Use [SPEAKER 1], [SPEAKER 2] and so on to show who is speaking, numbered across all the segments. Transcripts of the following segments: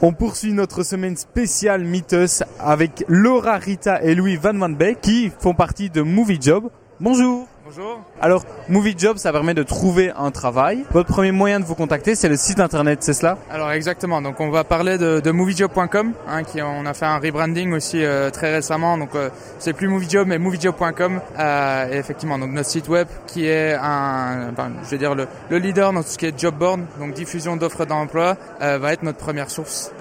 [SPEAKER 1] On poursuit notre semaine spéciale Mythos avec Laura, Rita et Louis Van Van Beek qui font partie de Movie Job. Bonjour
[SPEAKER 2] Bonjour.
[SPEAKER 1] Alors, Movie Job, ça permet de trouver un travail. Votre premier moyen de vous contacter, c'est le site internet, c'est cela?
[SPEAKER 2] Alors exactement. Donc on va parler de, de moviejob.com, hein, qui on a fait un rebranding aussi euh, très récemment. Donc euh, c'est plus Moviejob mais moviejob.com. Euh, et effectivement, donc notre site web qui est un, je vais dire le, le, leader dans tout ce qui est job board, donc diffusion d'offres d'emploi, euh, va être notre première source.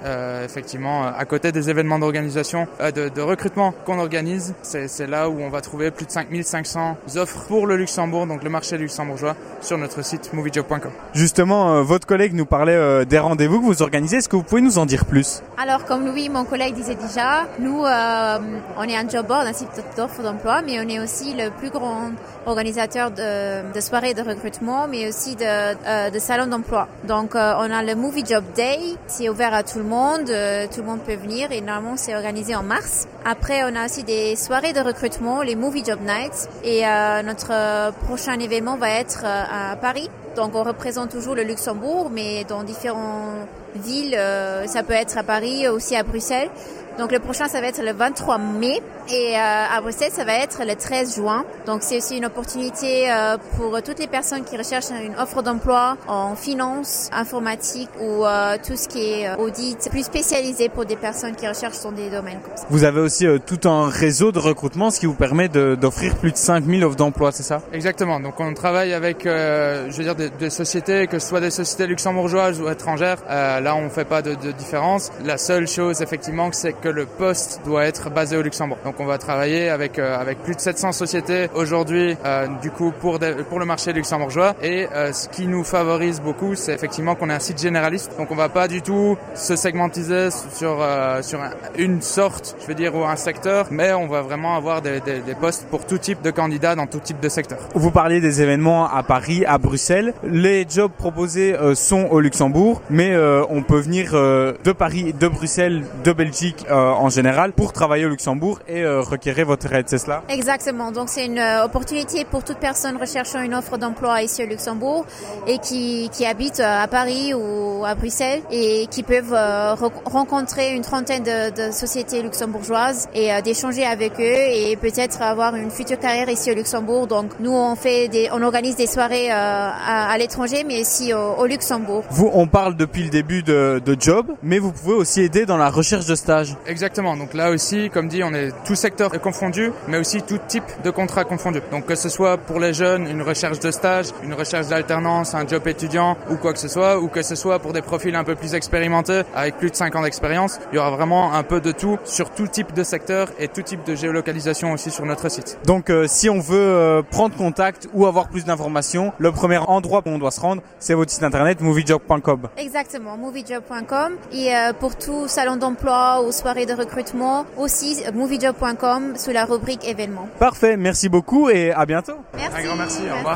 [SPEAKER 2] Effectivement, à côté des événements d'organisation, de, de, recrutement qu'on organise, c'est là où on va trouver plus de 5500 offres pour le Luxembourg, donc le marché luxembourgeois, sur notre site moviejob.com.
[SPEAKER 1] Justement, euh, votre collègue nous parlait euh, des rendez-vous que vous organisez. Est-ce que vous pouvez nous en dire plus?
[SPEAKER 3] Alors, comme Louis, mon collègue, disait déjà, nous, euh, on est un job board, un site d'offres d'emploi, mais on est aussi le plus grand organisateur de, de soirées de recrutement, mais aussi de, euh, de salons d'emploi. Donc, euh, on a le Movie Job Day, c'est ouvert à tout le monde, euh, tout le monde peut venir et normalement c'est organisé en mars. Après, on a aussi des soirées de recrutement, les Movie Job Nights, et notre prochain événement va être à Paris. Donc, on représente toujours le Luxembourg, mais dans différentes villes. ça peut être à Paris, aussi à Bruxelles. Donc le prochain, ça va être le 23 mai et euh, à Bruxelles, ça va être le 13 juin. Donc c'est aussi une opportunité euh, pour toutes les personnes qui recherchent une offre d'emploi en finance, informatique ou euh, tout ce qui est audit, plus spécialisé pour des personnes qui recherchent dans des domaines comme ça.
[SPEAKER 1] Vous avez aussi tout un réseau de recrutement, ce qui vous permet d'offrir plus de 5000 offres d'emploi, c'est ça?
[SPEAKER 2] Exactement. Donc on travaille avec, je veux dire, des, des, sociétés, que ce soit des sociétés luxembourgeoises ou étrangères. là, on fait pas de, de différence. La seule chose, effectivement, c'est que le poste doit être basé au Luxembourg. Donc on va travailler avec euh, avec plus de 700 sociétés aujourd'hui euh, du coup pour pour le marché luxembourgeois et euh, ce qui nous favorise beaucoup c'est effectivement qu'on est un site généraliste. Donc on va pas du tout se segmentiser sur sur une sorte, je veux dire ou un secteur, mais on va vraiment avoir des, des, postes pour tout type de candidats dans tout type de secteur.
[SPEAKER 1] Vous parliez des événements à Paris, à Bruxelles. Les jobs proposés sont au Luxembourg, mais on peut venir de Paris, de Bruxelles, de Belgique en général pour travailler au Luxembourg et euh, requérir votre aide, c'est cela?
[SPEAKER 3] Exactement. Donc c'est une euh, opportunité pour toute personne recherchant une offre d'emploi ici au Luxembourg et qui, qui habite euh, à Paris ou à Bruxelles et qui peuvent rencontrer une trentaine de, de sociétés luxembourgeoises et d'échanger avec eux et peut-être avoir une future carrière ici au Luxembourg. Donc nous on fait des, on organise des soirées à, à l'étranger mais ici au, au, Luxembourg.
[SPEAKER 1] Vous on parle depuis le début de, de job, mais vous pouvez aussi aider dans la recherche de stage.
[SPEAKER 2] Exactement. Donc là aussi, comme dit, on est tout secteur confondu, mais aussi tout type de contrat confondu. Donc que ce soit pour les jeunes, une recherche de stage, une recherche d'alternance, un job étudiant ou quoi que ce soit, ou que ce soit pour des profils un peu plus expérimentés avec plus de 5 ans d'expérience, il y aura vraiment un peu de tout sur tout type de secteur et tout type de géolocalisation aussi sur notre site.
[SPEAKER 1] Donc euh, si on veut euh, prendre contact ou avoir plus d'informations, le premier endroit où on doit se rendre, c'est votre site internet moviejob.com.
[SPEAKER 3] Exactement, moviejob.com et euh, pour tout salon d'emploi ou soirée de recrutement aussi moviejob.com sous la rubrique événements.
[SPEAKER 1] Parfait, merci beaucoup et à bientôt.
[SPEAKER 3] Merci.
[SPEAKER 2] Un grand merci, au revoir.